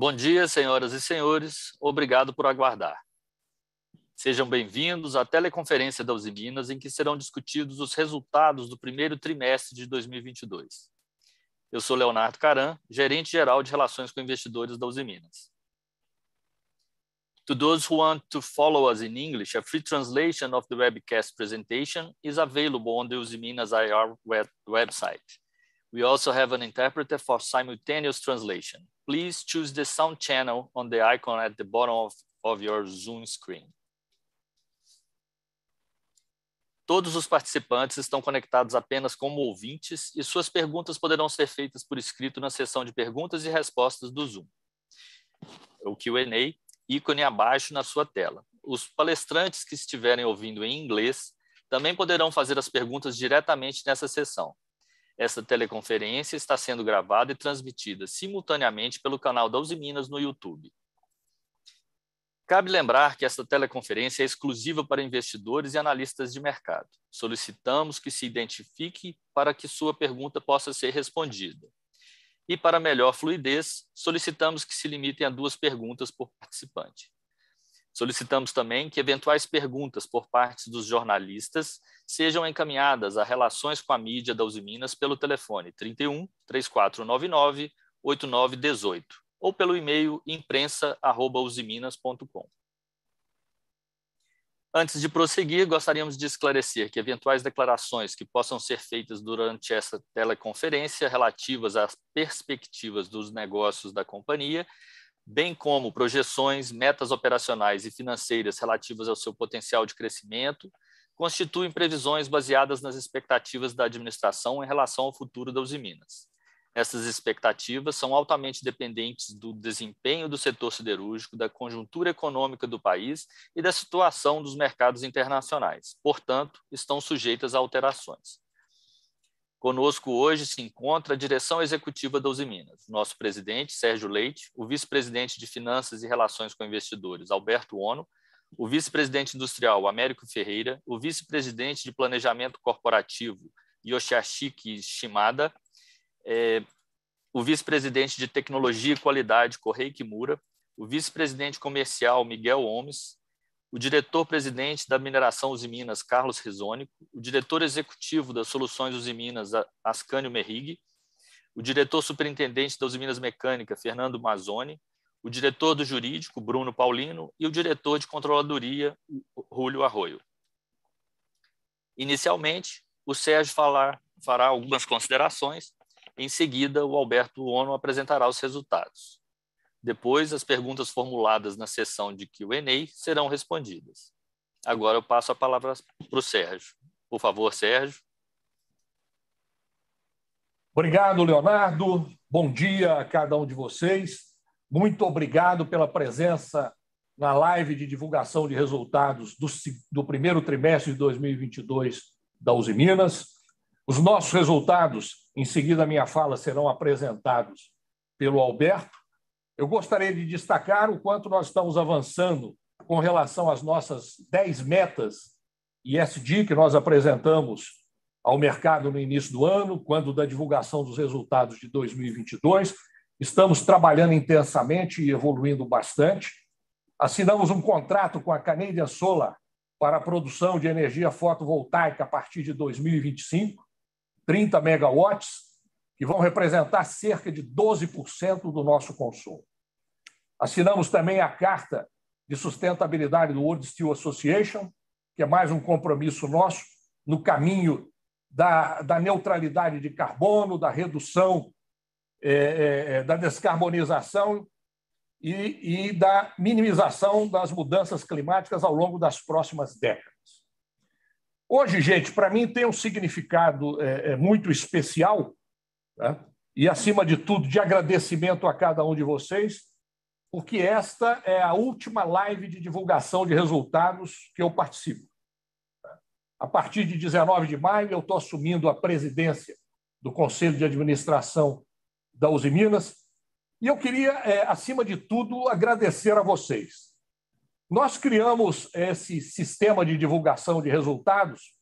Bom dia, senhoras e senhores. Obrigado por aguardar. Sejam bem-vindos à teleconferência da Uzi Minas, em que serão discutidos os resultados do primeiro trimestre de 2022. Eu sou Leonardo Caran, gerente geral de relações com investidores da Uzi Minas. To those who want to follow us in English, a free translation of the webcast presentation is available on the Uzi Minas IR web website. We also have an interpreter for simultaneous translation. Please choose the sound channel on the icon at the bottom of, of your Zoom screen. Todos os participantes estão conectados apenas como ouvintes e suas perguntas poderão ser feitas por escrito na seção de perguntas e respostas do Zoom. O Q&A, ícone abaixo na sua tela. Os palestrantes que estiverem ouvindo em inglês também poderão fazer as perguntas diretamente nessa sessão. Essa teleconferência está sendo gravada e transmitida simultaneamente pelo canal da Uzi Minas no YouTube. Cabe lembrar que esta teleconferência é exclusiva para investidores e analistas de mercado. Solicitamos que se identifique para que sua pergunta possa ser respondida. E para melhor fluidez, solicitamos que se limitem a duas perguntas por participante. Solicitamos também que eventuais perguntas por parte dos jornalistas sejam encaminhadas a relações com a mídia da Uzi Minas pelo telefone 31 3499 8918 ou pelo e-mail imprensa@usiminas.com. Antes de prosseguir, gostaríamos de esclarecer que eventuais declarações que possam ser feitas durante essa teleconferência relativas às perspectivas dos negócios da companhia bem como projeções, metas operacionais e financeiras relativas ao seu potencial de crescimento, constituem previsões baseadas nas expectativas da administração em relação ao futuro da Uzi Minas. Essas expectativas são altamente dependentes do desempenho do setor siderúrgico, da conjuntura econômica do país e da situação dos mercados internacionais. Portanto, estão sujeitas a alterações. Conosco hoje se encontra a direção executiva da Uzi Minas, nosso presidente, Sérgio Leite, o vice-presidente de Finanças e Relações com Investidores, Alberto Ono, o vice-presidente industrial, Américo Ferreira, o vice-presidente de Planejamento Corporativo, Yoshihiko Shimada, é, o vice-presidente de Tecnologia e Qualidade, Correio Kimura, o vice-presidente comercial, Miguel Gomes, o diretor-presidente da Mineração Usiminas, Carlos Risônico, o diretor executivo das Soluções Usiminas, Ascânio Merrig, o diretor superintendente da Usiminas Mecânica, Fernando Mazzoni, o diretor do jurídico, Bruno Paulino, e o diretor de controladoria, Rúlio Arroio. Inicialmente, o Sérgio falar, fará algumas considerações, em seguida, o Alberto Ono apresentará os resultados. Depois, as perguntas formuladas na sessão de Q&A serão respondidas. Agora eu passo a palavra para o Sérgio. Por favor, Sérgio. Obrigado, Leonardo. Bom dia a cada um de vocês. Muito obrigado pela presença na live de divulgação de resultados do, do primeiro trimestre de 2022 da Uzi Minas. Os nossos resultados, em seguida a minha fala, serão apresentados pelo Alberto eu gostaria de destacar o quanto nós estamos avançando com relação às nossas 10 metas ISD que nós apresentamos ao mercado no início do ano, quando da divulgação dos resultados de 2022. Estamos trabalhando intensamente e evoluindo bastante. Assinamos um contrato com a Canadian Solar para a produção de energia fotovoltaica a partir de 2025, 30 megawatts, que vão representar cerca de 12% do nosso consumo. Assinamos também a Carta de Sustentabilidade do World Steel Association, que é mais um compromisso nosso no caminho da, da neutralidade de carbono, da redução, é, é, é da descarbonização e, e da minimização das mudanças climáticas ao longo das próximas décadas. Hoje, gente, para mim tem um significado é, é muito especial tá? e, acima de tudo, de agradecimento a cada um de vocês, porque esta é a última live de divulgação de resultados que eu participo. A partir de 19 de maio, eu estou assumindo a presidência do Conselho de Administração da Uzi Minas e eu queria, é, acima de tudo, agradecer a vocês. Nós criamos esse sistema de divulgação de resultados,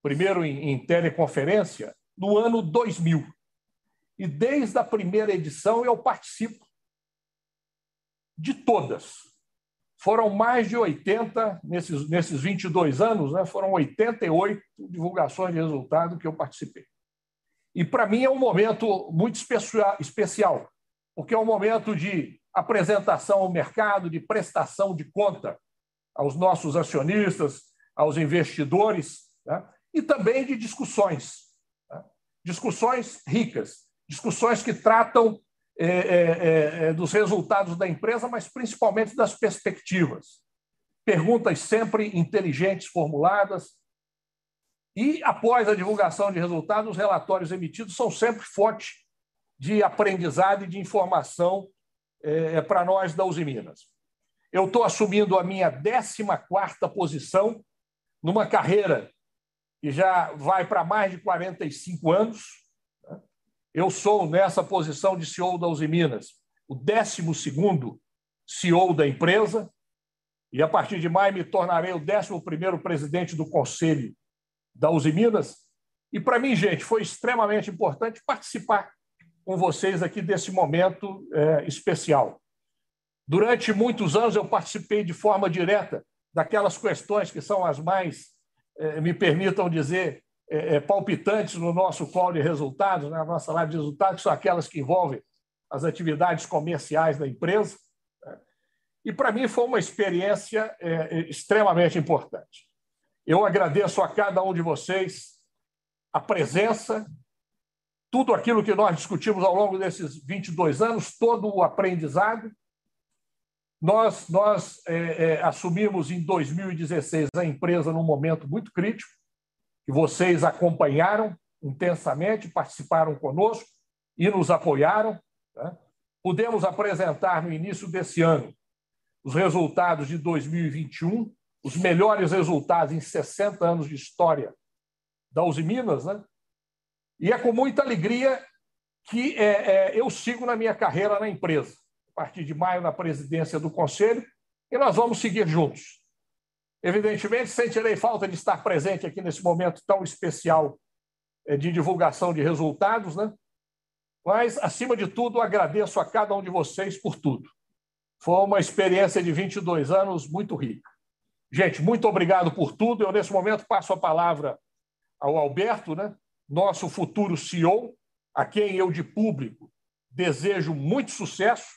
primeiro em, em teleconferência, no ano 2000. E desde a primeira edição eu participo de todas. Foram mais de 80, nesses, nesses 22 anos, né, foram 88 divulgações de resultado que eu participei. E, para mim, é um momento muito especial, porque é um momento de apresentação ao mercado, de prestação de conta aos nossos acionistas, aos investidores, né? e também de discussões. Né? Discussões ricas, discussões que tratam é, é, é, é, dos resultados da empresa, mas principalmente das perspectivas. Perguntas sempre inteligentes, formuladas. E, após a divulgação de resultados, os relatórios emitidos são sempre fonte de aprendizado e de informação é, é para nós da Uzi Minas. Eu estou assumindo a minha 14 posição numa carreira que já vai para mais de 45 anos. Eu sou, nessa posição de CEO da Uzi Minas, o 12 CEO da empresa, e a partir de maio me tornarei o 11 presidente do Conselho da Uzi Minas. E para mim, gente, foi extremamente importante participar com vocês aqui desse momento é, especial. Durante muitos anos eu participei de forma direta daquelas questões que são as mais, é, me permitam dizer, é, é palpitantes no nosso call de resultados, na né? nossa live de resultados, que são aquelas que envolvem as atividades comerciais da empresa. Né? E para mim foi uma experiência é, é, extremamente importante. Eu agradeço a cada um de vocês a presença, tudo aquilo que nós discutimos ao longo desses 22 anos, todo o aprendizado. Nós, nós é, é, assumimos em 2016 a empresa num momento muito crítico, que vocês acompanharam intensamente, participaram conosco e nos apoiaram. Né? Pudemos apresentar no início desse ano os resultados de 2021, os melhores resultados em 60 anos de história da Uzi Minas, né? E é com muita alegria que é, é, eu sigo na minha carreira na empresa. A partir de maio, na presidência do Conselho, e nós vamos seguir juntos. Evidentemente, sentirei falta de estar presente aqui nesse momento tão especial é, de divulgação de resultados, né? mas, acima de tudo, agradeço a cada um de vocês por tudo. Foi uma experiência de 22 anos muito rica. Gente, muito obrigado por tudo. Eu, nesse momento, passo a palavra ao Alberto, né? nosso futuro CEO, a quem eu, de público, desejo muito sucesso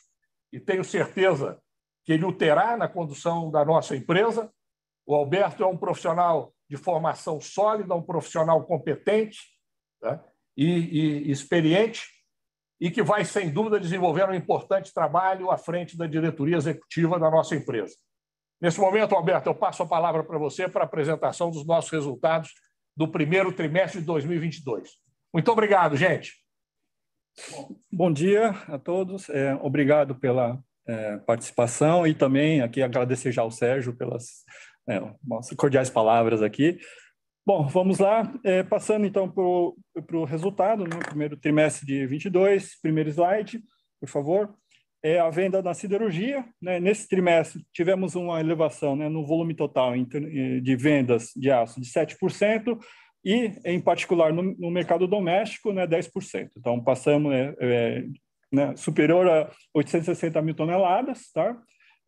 e tenho certeza que ele o terá na condução da nossa empresa. O Alberto é um profissional de formação sólida, um profissional competente né? e, e experiente e que vai, sem dúvida, desenvolver um importante trabalho à frente da diretoria executiva da nossa empresa. Nesse momento, Alberto, eu passo a palavra para você para a apresentação dos nossos resultados do primeiro trimestre de 2022. Muito obrigado, gente. Bom dia a todos. É, obrigado pela é, participação e também aqui agradecer já ao Sérgio pelas é, cordiais palavras aqui. Bom, vamos lá. É, passando então para o resultado, no né, primeiro trimestre de 22, primeiro slide, por favor é a venda na siderurgia. Né? Nesse trimestre, tivemos uma elevação né, no volume total eh, de vendas de aço de 7%, e, em particular, no, no mercado doméstico, né, 10%. Então, passamos é, né, superior a 860 mil toneladas, tá?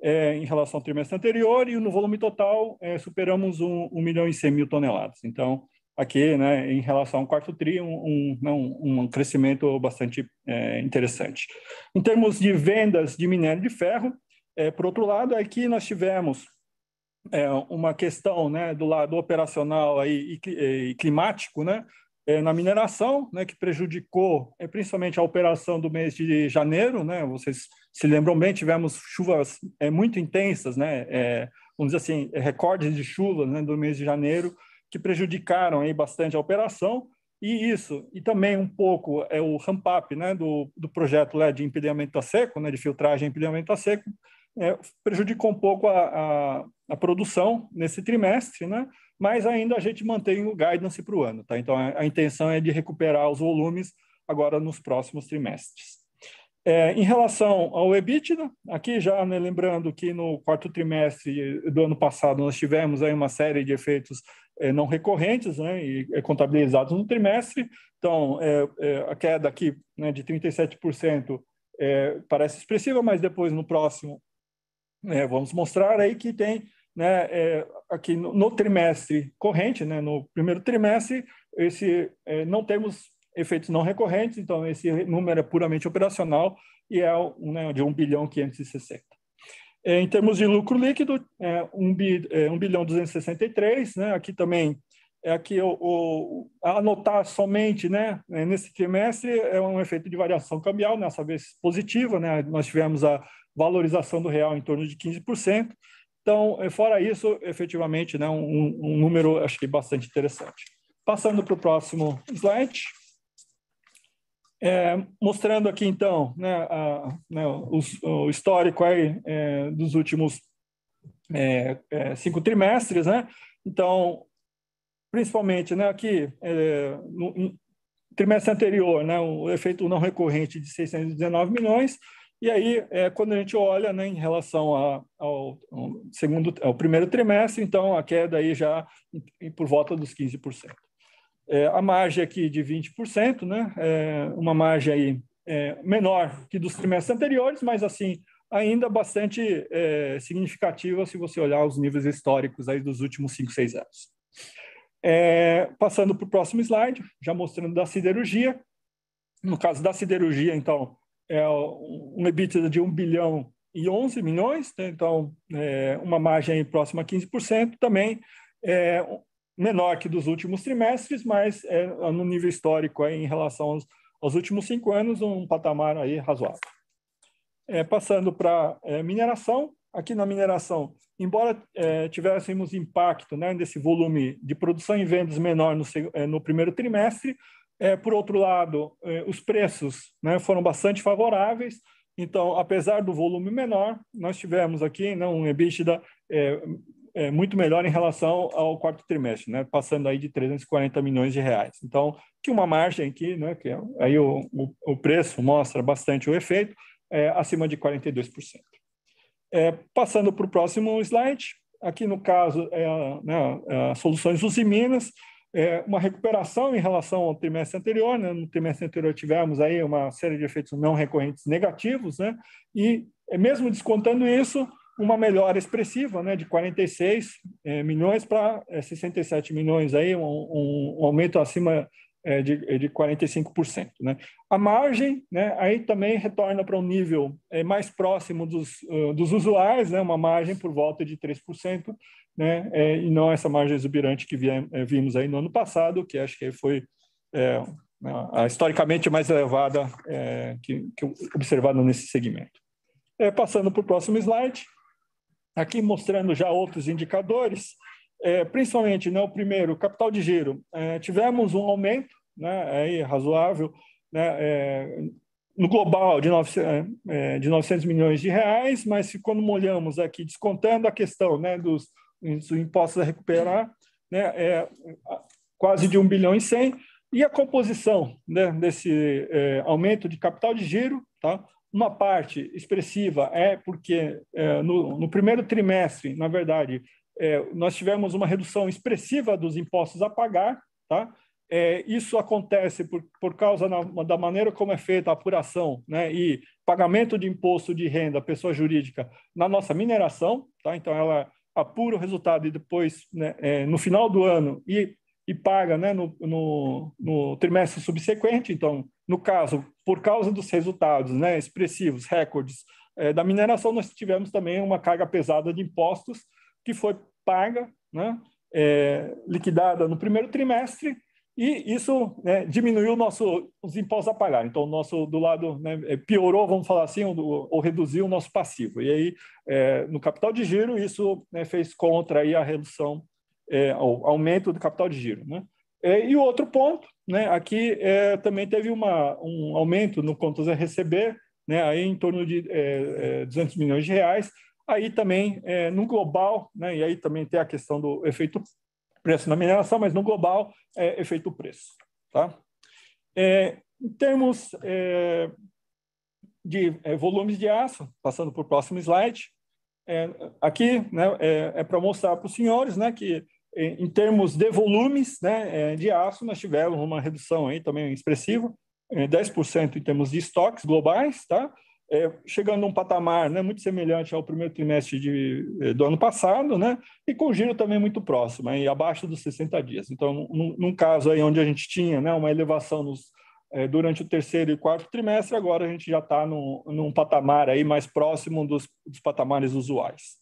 É, em relação ao trimestre anterior, e no volume total é, superamos 1, 1 milhão e 100 mil toneladas. Então, aqui, né, em relação ao quarto TRI, um, um, um crescimento bastante é, interessante. Em termos de vendas de minério de ferro, é, por outro lado, aqui nós tivemos é, uma questão né, do lado operacional aí, e, e climático, né, é, na mineração, né, que prejudicou é, principalmente a operação do mês de janeiro. Né, vocês se lembram bem, tivemos chuvas é, muito intensas, né, é, vamos dizer assim, recordes de chuva né, do mês de janeiro, que prejudicaram aí bastante a operação. E isso, e também um pouco é o ramp-up né, do, do projeto LED de empilhamento a seco, né, de filtragem e empilhamento a seco, é, prejudicou um pouco a, a, a, produção nesse trimestre, né? mas ainda a gente mantém o guidance para o ano. Tá? Então, a, a, intenção é de recuperar os volumes agora nos próximos trimestres. É, em relação ao EBITDA, aqui já né, lembrando que no quarto trimestre do ano passado nós tivemos aí uma série de efeitos é, não recorrentes né, e é, contabilizados no trimestre. Então, é, é a queda aqui né, de 37% é, parece expressiva, mas depois no próximo né, vamos mostrar aí que tem né, é, aqui no, no, trimestre corrente, né, no primeiro trimestre, esse é, não temos efeitos não recorrentes, então esse número é puramente operacional e é né, de 1 bilhão 560. É, em termos de lucro líquido, é 1, bi, é, 1 bilhão 263, né, aqui também é aqui o, o, anotar somente, né, é, nesse trimestre é um efeito de variação cambial, nessa vez positiva, né, nós tivemos a valorização do real em torno de 15%, então, fora isso, efetivamente, né, um, um número, acho que bastante interessante. Passando para o próximo slide. É, mostrando aqui, então, né, a, né, o, o, histórico aí, é, dos últimos é, é cinco trimestres. Né? Então, principalmente né, aqui, é, no trimestre anterior, né, o efeito não recorrente de 619 milhões, e aí, é, quando a gente olha né, em relação a, ao, ao, segundo, ao primeiro trimestre, então a queda aí já por volta dos 15%. É, a margem aqui de 20%, né, é uma margem aí é, menor que dos trimestres anteriores, mas assim ainda bastante é, significativa se você olhar os níveis históricos aí dos últimos 5, 6 anos. É, passando para o próximo slide, já mostrando da siderurgia. No caso da siderurgia, então, é um EBITDA de 1 bilhão e 11 milhões, né? então é uma margem próxima a 15%, também é menor que dos últimos trimestres, mas é no nível histórico aí, em relação aos, aos últimos cinco anos, um patamar aí razoável. É, passando para é, mineração, aqui na mineração, embora é, tivéssemos impacto né, desse volume de produção e vendas menor no, é, no primeiro trimestre, é, por outro lado, é, os preços né, foram bastante favoráveis, então, apesar do volume menor, nós tivemos aqui né, um EBITDA é, é, muito melhor em relação ao quarto trimestre, né, passando aí de 340 milhões de reais. Então, que uma margem aqui, né, que é, aí o, o, o, preço mostra bastante o efeito, é, acima de 42%. É, passando para o próximo slide, aqui no caso, é, né, é, soluções Usiminas, é, uma recuperação em relação ao trimestre anterior. Né? No trimestre anterior tivemos aí uma série de efeitos não recorrentes negativos, né? e é, mesmo descontando isso, uma melhora expressiva, né, de 46 é, milhões para é, 67 milhões, aí, um, um, um aumento acima é, de, de 45%. Né? A margem né, aí também retorna para um nível é, mais próximo dos, uh, dos usuários, né, uma margem por volta de 3%, né? É, e não essa margem exuberante que é, vimos aí no ano passado, que acho que foi historicamente mais elevada que, que observada nesse segmento. É, passando para o próximo slide, aqui mostrando já outros indicadores, é, principalmente né, o primeiro, capital de giro. tivemos um aumento né, aí, razoável né, no global de 900, de 900 milhões de reais, mas quando molhamos aqui, descontando a questão né, dos os impostos a recuperar, né, é quase de 1 bilhão e 100, e a composição né, desse é, aumento de capital de giro, tá? Uma parte expressiva é porque é, no, no, primeiro trimestre, na verdade, é, nós tivemos uma redução expressiva dos impostos a pagar, tá? É, isso acontece por, por causa na, da maneira como é feita a apuração né, e pagamento de imposto de renda pessoa jurídica na nossa mineração. Tá? Então, ela apura o resultado e depois, né, é, no final do ano, e, e paga né, no, no, no, trimestre subsequente. Então, no caso, por causa dos resultados né, expressivos, recordes é, da mineração, nós tivemos também uma carga pesada de impostos que foi paga, né, é, liquidada no primeiro trimestre e isso né, diminuiu nosso, os impostos a pagar. Então, o nosso do lado né, é, piorou, vamos falar assim, ou, ou reduziu o nosso passivo. E aí, é, no capital de giro, isso né, fez contra aí a redução, é, o aumento do capital de giro. Né? É, e o outro ponto, né, aqui é, também teve uma, um aumento no contas a receber, né, aí em torno de 200 é, milhões de reais. Aí também, no global, né, e aí também tem a questão do efeito preço na mineração, mas no global é efeito preço. Tá? É, em termos é, de é, volumes de aço, passando para o próximo slide, é, aqui né, é, é para mostrar para os senhores né, que, em termos de volumes né, é, de aço, nós tivemos uma redução aí também expressiva, 10% em termos de estoques globais, tá? é, chegando a um patamar né, muito semelhante ao primeiro trimestre de, eh, do ano passado, né, e com giro também muito próximo, aí, abaixo dos 60 dias. Então, num, num caso aí onde a gente tinha né, uma elevação nos, é, durante o terceiro e quarto trimestre, agora a gente já está num, num, patamar aí mais próximo dos, dos patamares usuais.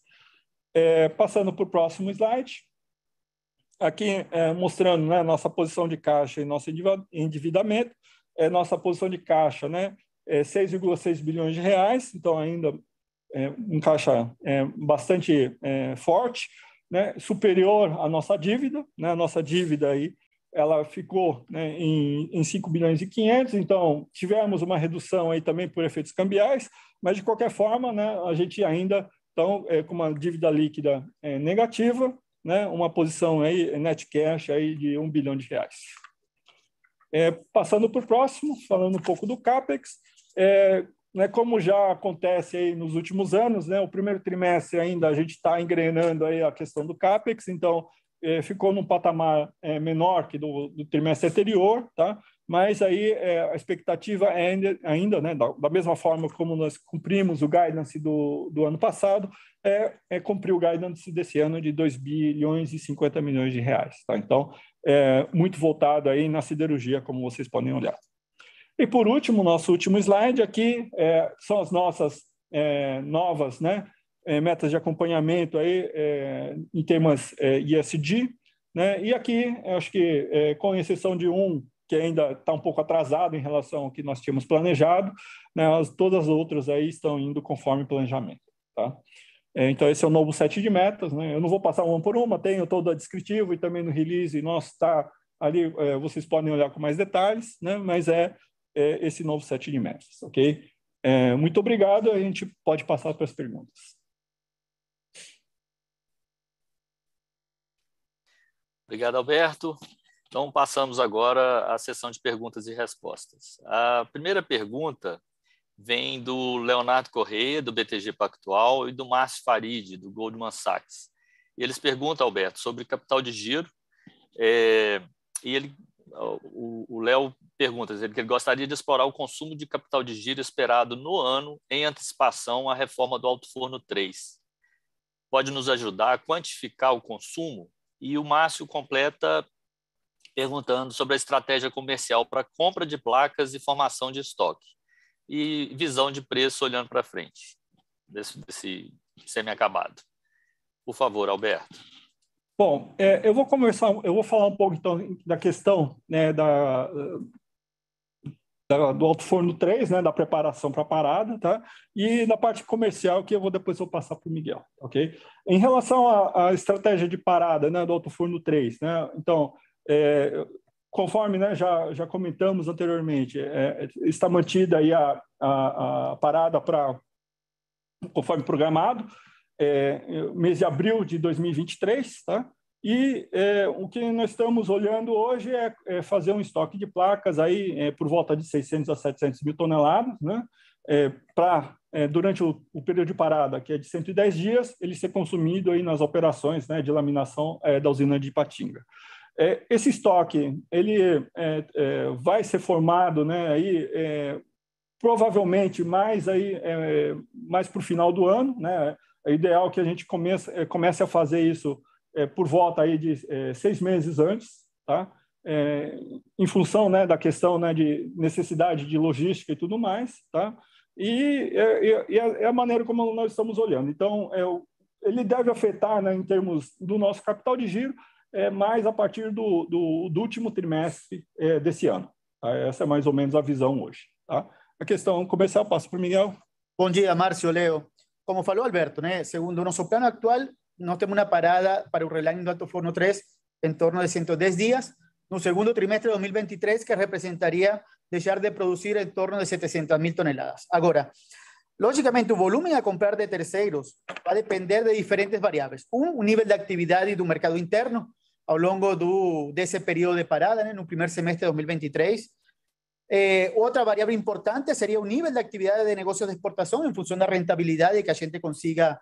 É, passando para o próximo slide, aqui é, mostrando né, nossa posição de caixa e nosso endividamento, é, nossa posição de caixa, né, é 6,6 bilhões de reais, então ainda é, um caixa é, bastante é, forte, né, superior à nossa dívida, né, a nossa dívida aí ela ficou né, em, em 5 bilhões e 500, então tivemos uma redução aí também por efeitos cambiais, mas de qualquer forma, né, a gente ainda então é, com uma dívida líquida é, negativa, né, uma posição aí net cash aí de 1 bilhão de reais. É, passando para o próximo, falando um pouco do capex, é, né, como já acontece aí nos últimos anos, né, o primeiro trimestre ainda a gente está engrenando aí a questão do capex, então é, ficou num patamar é, menor que do, do, trimestre anterior, tá? Mas aí é, a expectativa é ainda, ainda né, da, da, mesma forma como nós cumprimos o guidance do, do ano passado, é, é cumprir o guidance desse ano de 2 bilhões e 50 milhões de reais, tá? Então, é, muito voltado aí na siderurgia, como vocês podem olhar. E por último, nosso último slide aqui é, são as nossas é, novas né, é, metas de acompanhamento aí, em temas ESG. Né? E aqui, acho que, com exceção de um que ainda está um pouco atrasado em relação ao que nós tínhamos planejado, né, as, todas as outras aí estão indo conforme planejamento. Tá? então, esse é o novo set de metas. Né? Eu não vou passar uma por uma, tenho todo o descritivo e também no release, nosso está ali, vocês podem olhar com mais detalhes, né? mas é é, esse novo set de metas, ok? É, muito obrigado, a gente pode passar para as perguntas. Obrigado, Alberto. Então, passamos agora à sessão de perguntas e respostas. A primeira pergunta vem do Leonardo Correia, do BTG Pactual, e do Márcio Farid, do Goldman Sachs. Eles perguntam, Alberto, sobre capital de giro, é, e ele, o Léo pergunta, que ele gostaria de explorar o consumo de capital de giro esperado no ano em antecipação à reforma do Alto Forno 3. Pode nos ajudar a quantificar o consumo? E o Márcio completa perguntando sobre a estratégia comercial para compra de placas e formação de estoque e visão de preço olhando para frente desse, desse semi-acabado. Por favor, Alberto. Bom, é, eu vou conversar, eu vou falar um pouco então da questão né, da, do Alto Forno 3, né, da preparação para a parada, tá? E na parte comercial, que eu vou depois vou passar para o Miguel, ok? Em relação à, à, estratégia de parada né, do Alto Forno 3, né? Então, é, conforme né, já, já comentamos anteriormente, é, está mantida aí a, a, a parada para conforme programado, é, mês de abril de 2023, tá? E é, o que nós estamos olhando hoje é, é fazer um estoque de placas aí é, por volta de 600 a 700 mil toneladas, né? É, para é, durante o, o, período de parada, que é de 110 dias, ele ser consumido aí nas operações né, de laminação é, da usina de Ipatinga. Esse estoque ele vai ser formado, né? Aí provavelmente mais aí mais para o final do ano, né? É ideal que a gente comece, comece a fazer isso é, por volta aí de é, seis meses antes, tá? É, em função né, da questão né, de necessidade de logística e tudo mais, tá? E, é, é a maneira como nós estamos olhando. Então, é, ele deve afetar, né, em termos do nosso capital de giro, é, mais a partir do, do, do último trimestre é, desse ano. Tá? Essa é mais ou menos a visão hoje. Tá? A questão comercial, passo para o Miguel. Bom dia, Márcio, Leo. Como falou Alberto, né, segundo o nosso plano actual, no tenemos una parada para Urrelain Alto Forno 3 en torno de 110 días, un segundo trimestre de 2023 que representaría dejar de producir en torno de 700 mil toneladas. Ahora, lógicamente, el volumen a comprar de terceros va a depender de diferentes variables. Un, un nivel de actividad y de un mercado interno longo do, desse período de parada, né, no primeiro semestre de 2023. Eh, outra variável importante seria o nível de atividade de negócios de exportação em função da rentabilidade que a gente consiga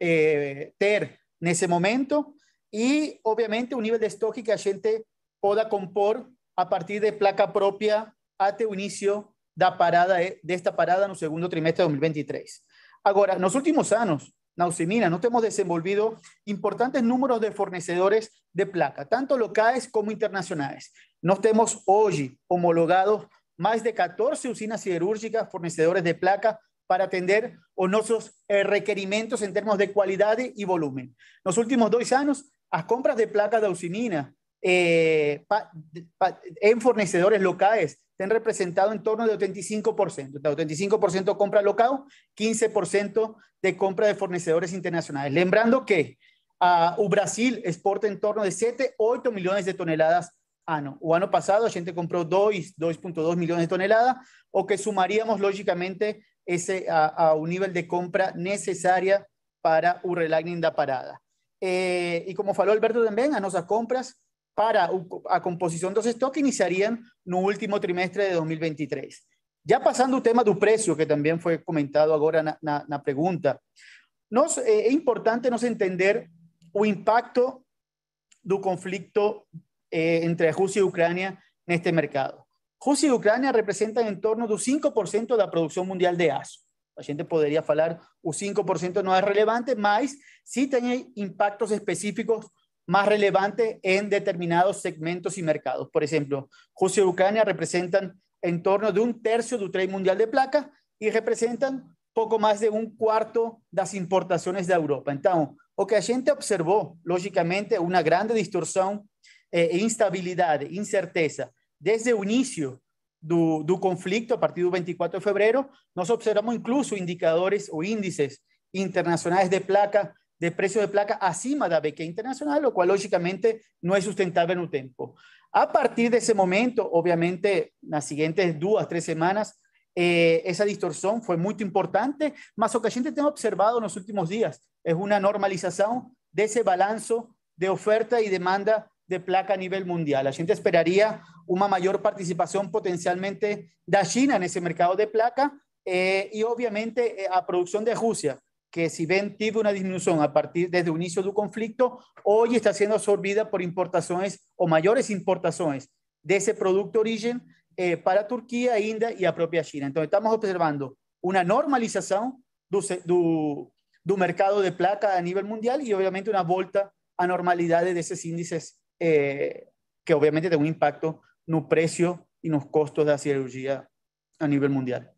eh, ter nesse momento e, obviamente, o nível de estoque que a gente possa compor a partir de placa própria até o início da parada desta parada no segundo trimestre de 2023. Agora, nos últimos anos, na Usemina, nós temos desenvolvido importantes números de fornecedores de placa, tanto locais como internacionais. Nós temos hoje homologados mais de 14 usinas siderúrgicas fornecedores de placa para atender os nossos eh, requerimentos em termos de qualidade e volume. Nos últimos dois anos, as compras de placa da Usimina eh, pa, pa, en fornecedores locales han representado en torno de 85%. 85% compra local, 15% de compra de fornecedores internacionales. Lembrando que uh, o Brasil exporta en torno de 7, 8 millones de toneladas ano. O ano passado a gente comprou 2.2 millones de toneladas, o que sumaríamos lógicamente ese a, a un nivel de compra necesaria para o relining da parada. Eh, como falou Alberto também, as nossas compras para a composição dos estoques iniciarían no último trimestre de 2023. Já passando o tema do preço, que também foi comentado agora na, na, na pergunta, é importante nos entender o impacto do conflito eh, entre Rússia e Ucrânia neste mercado. Rússia e Ucrânia representam em torno do 5% da produção mundial de aço. A gente poderia falar o 5% não é relevante, mas sim tem impactos específicos más relevante en determinados segmentos y mercados. Por ejemplo, Rusia y Ucrania representan en torno de un tercio del trade mundial de placa y representan poco más de un cuarto de las importaciones de Europa. Entonces, lo que a gente observó, lógicamente, una grande distorsión e instabilidad, incerteza, desde el inicio do, do conflicto, a partir del 24 de febrero, nos observamos incluso indicadores o índices internacionales de placa de precio de placa acima da BQ internacional, lo cual lógicamente no es sustentable en un tiempo. A partir de ese momento, obviamente, las siguientes dos, tres semanas, eh, esa distorsión fue muy importante, mas lo que a gente tem observado en los últimos días es una normalización de ese balance de oferta y demanda de placa a nivel mundial. La gente esperaría una mayor participación potencialmente de China en ese mercado de placa eh, y obviamente eh, a producción de Rusia, que si ven tuvo una disminución a partir desde el inicio del conflicto, hoy está siendo absorbida por importaciones o mayores importaciones de ese producto origen eh, para Turquía, India y a propia China. Entonces estamos observando una normalización del mercado de placa a nivel mundial y obviamente una vuelta a normalidades de esos índices eh, que obviamente tienen un impacto en el precio y en los costos de la cirugía a nivel mundial.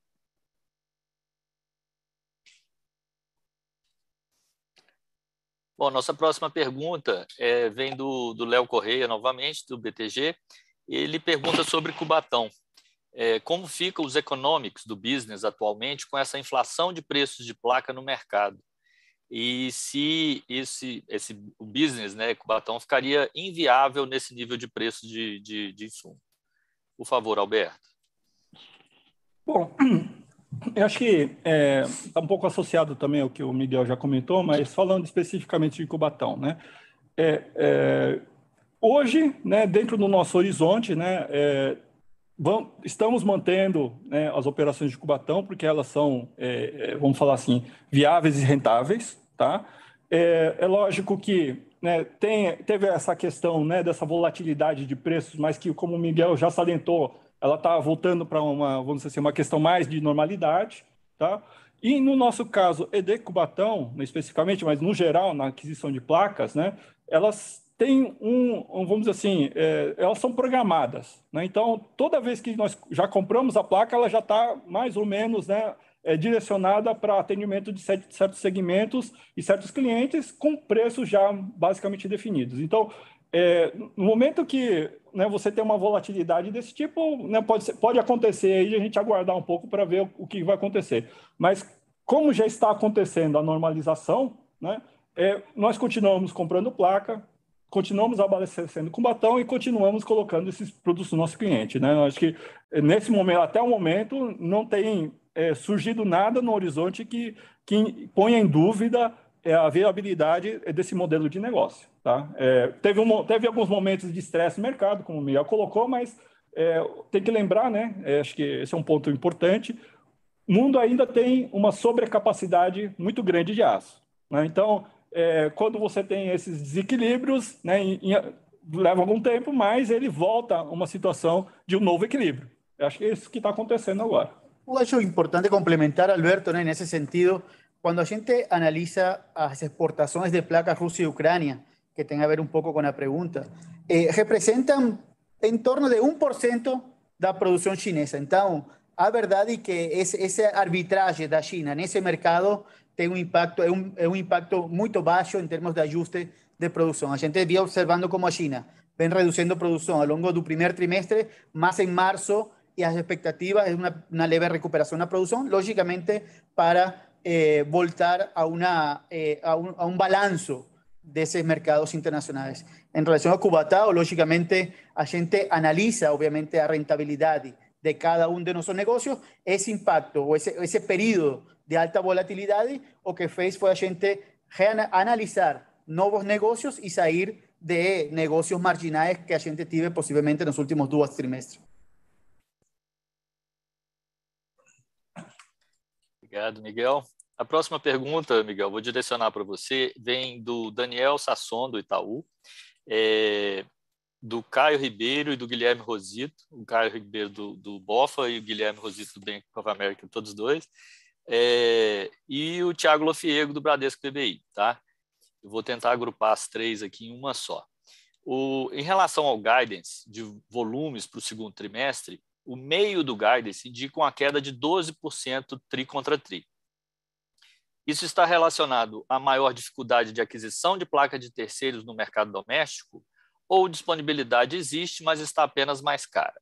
Bom, nossa próxima pergunta é, vem do Léo Correia, novamente, do BTG. Ele pergunta sobre Cubatão. É, como ficam os econômicos do business atualmente com essa inflação de preços de placa no mercado? E se esse, esse o business, né, Cubatão, ficaria inviável nesse nível de preço de, de, de insumo? Por favor, Alberto. Bom, eu acho que está é, tá um pouco associado também ao que o Miguel já comentou, mas falando especificamente de Cubatão, né? É, é, hoje, né, dentro do nosso horizonte, né, é, vamos, estamos mantendo né, as operações de Cubatão porque elas são, é, é, vamos falar assim, viáveis e rentáveis, tá? É, lógico que né, tem, teve essa questão né, dessa volatilidade de preços, mas que, como o Miguel já salientou, ela está voltando para uma, vamos dizer assim, uma questão mais de normalidade, tá? E no nosso caso, ED Cubatão, especificamente, mas no geral, na aquisição de placas, né, elas têm um, um vamos dizer assim, é, elas são programadas, né? Então, toda vez que nós já compramos a placa, ela já está mais ou menos, né, é, direcionada para atendimento de certos segmentos e certos clientes com preços já basicamente definidos. Então, é, no momento que né, você tem uma volatilidade desse tipo, né, pode, ser, pode acontecer aí a gente aguardar um pouco para ver o, o, que vai acontecer. Mas como já está acontecendo a normalização, né, é, nós continuamos comprando placa, continuamos abastecendo com batom e continuamos colocando esses produtos no nosso cliente. Né? Eu acho que nesse momento, até o momento, não tem é, surgido nada no horizonte que, que ponha em dúvida é a viabilidade desse modelo de negócio. Tá? É, teve, um, teve alguns momentos de estresse no mercado, como o Miguel colocou, mas é, tem que lembrar, né? É, acho que esse é um ponto importante. O mundo ainda tem uma sobrecapacidade muito grande de aço. Né? Então, é, quando você tem esses desequilíbrios, né, em, em, leva algum tempo, mas ele volta a uma situação de um novo equilíbrio. acho que é isso que está acontecendo agora. Eu acho importante complementar, Alberto, né, nesse sentido, quando a gente analisa as exportações de placas Rússia e Ucrânia, que tem a ver um pouco com a pergunta, eh, representam em torno de 1% da produção chinesa. Então, a verdade é que esse, esse arbitragem da China nesse mercado tem um impacto, é um, é um impacto muito baixo em termos de ajuste de produção. A gente via observando como a China vem reduzindo produção ao longo do primeiro trimestre, mas em março e as expectativas é uma, uma leve recuperação na produção, logicamente para eh, voltar a, uma, eh, a, un, a un balanço desses mercados internacionais. Em relação a Cubatão, logicamente, a gente analisa, obviamente, a rentabilidade de cada um de nossos negócios, esse impacto ou esse, esse período de alta volatilidade, o que fez foi a gente analisar novos negócios e sair de negócios marginais que a gente tive possivelmente nos últimos dois trimestres. Obrigado, Miguel. A próxima pergunta, Miguel, vou direcionar para você, vem do Daniel Sasson, do Itaú, é, do Caio Ribeiro e do Guilherme Rosito, o Caio Ribeiro do, do Bofa e o Guilherme Rosito do Bank of America, todos dois, é, e o Thiago Lofiego do Bradesco PBI, tá? Eu vou tentar agrupar as três aqui em uma só. O, em relação ao guidance de volumes para o segundo trimestre, o meio do guidance indica uma queda de 12% tri contra tri. Isso está relacionado à maior dificuldade de aquisição de placa de terceiros no mercado doméstico ou disponibilidade existe, mas está apenas mais cara?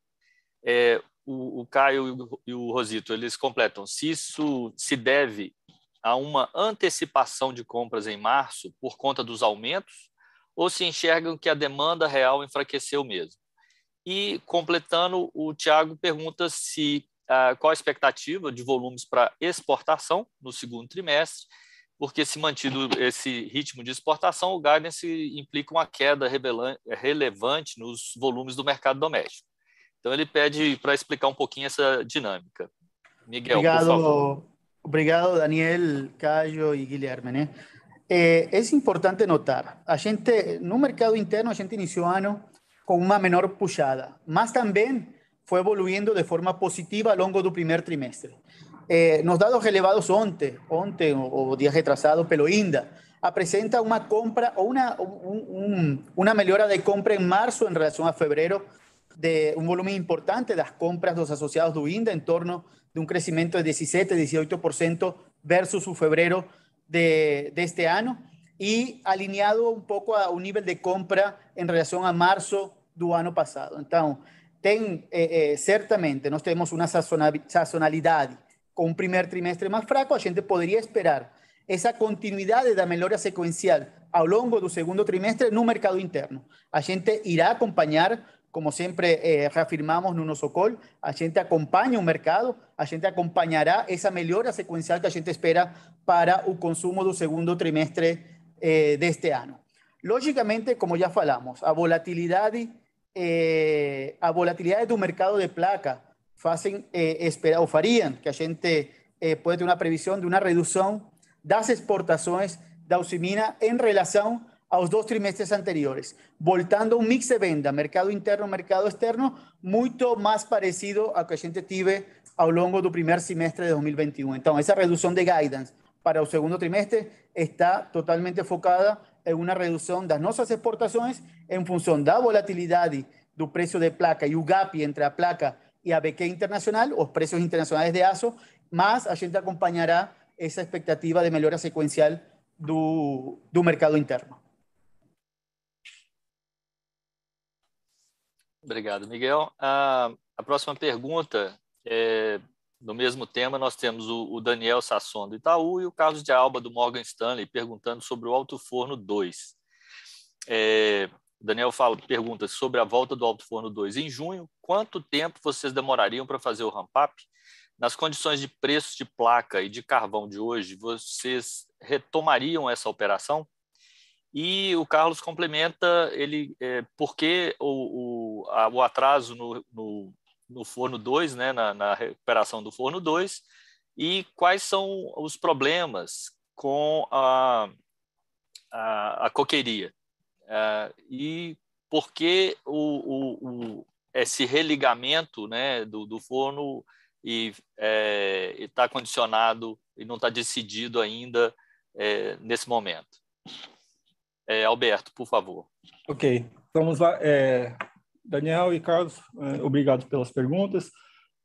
É, o, o, Caio e o Rosito, eles completam. Se isso se deve a uma antecipação de compras em março por conta dos aumentos ou se enxergam que a demanda real enfraqueceu mesmo? E completando, o Tiago pergunta se uh, qual a expectativa de volumes para exportação no segundo trimestre, porque se mantido esse ritmo de exportação, o guidance implica uma queda relevante nos volumes do mercado doméstico. Então ele pede para explicar um pouquinho essa dinâmica. Miguel, obrigado, por favor. Obrigado, Daniel, Caio e Guilherme. Né? É, é importante notar, a gente no mercado interno a gente iniciou o ano com uma menor puxada, mas também foi evoluindo de forma positiva ao longo do primeiro trimestre. Eh, nos dados relevados ontem, ontem o, o dia retrasado pelo INDA, apresenta uma compra ou uma, um, uma melhora de compra em março em relação a fevereiro, de um volume importante das compras dos associados do INDA, em torno de um crescimento de 17, 18% versus o fevereiro de, deste ano, e alinhado um pouco ao nível de compra em relação a março do ano passado. Então, tem, eh, eh, certamente, nós temos uma sazonalidade com um trimestre mais fraco, a gente poderia esperar essa continuidade da melhora sequencial ao longo do segundo trimestre no mercado interno. A gente irá acompanhar, como sempre eh, reafirmamos no nosso call, a gente acompanha o mercado, a gente acompanhará essa melhora sequencial que a gente espera para o consumo do segundo trimestre eh, deste ano. Logicamente, como já falamos, a volatilidade eh, a volatilidade do mercado de placa fazem eh, esperar, ou fariam que a gente eh, pode ter uma previsão de uma redução das exportações da Usimina em relação aos dois trimestres anteriores, voltando a um mix de venda, mercado interno, mercado externo, muito mais parecido ao que a gente tive ao longo do primeiro semestre de 2021. Então, essa redução de guidance para o segundo trimestre está totalmente focada en una reducción de nuestras exportaciones en función da volatilidade do precio de placa e o gap entre a placa e a BQ internacional, os precios internacionales de aço, más a gente acompanhará esa expectativa de melhora sequencial do, do mercado interno. Obrigado, Miguel. A, a próxima pergunta é no mesmo tema, nós temos o, Daniel Sasson do Itaú e o Carlos de Alba do Morgan Stanley perguntando sobre o Alto Forno 2. É, Daniel fala, pergunta sobre a volta do Alto Forno 2 em junho. Quanto tempo vocês demorariam para fazer o ramp-up? Nas condições de preços de placa e de carvão de hoje, vocês retomariam essa operação? E o Carlos complementa ele é, porque o, o, a, o atraso no, no, no forno 2, né, na, na, recuperação do forno 2, e quais são os problemas com a, a, a coqueiria. Uh, e por que o, o, o, esse religamento né, do, do forno está condicionado e não está decidido ainda nesse momento. Alberto, por favor. Ok, vamos lá. Daniel e Carlos, obrigado pelas perguntas.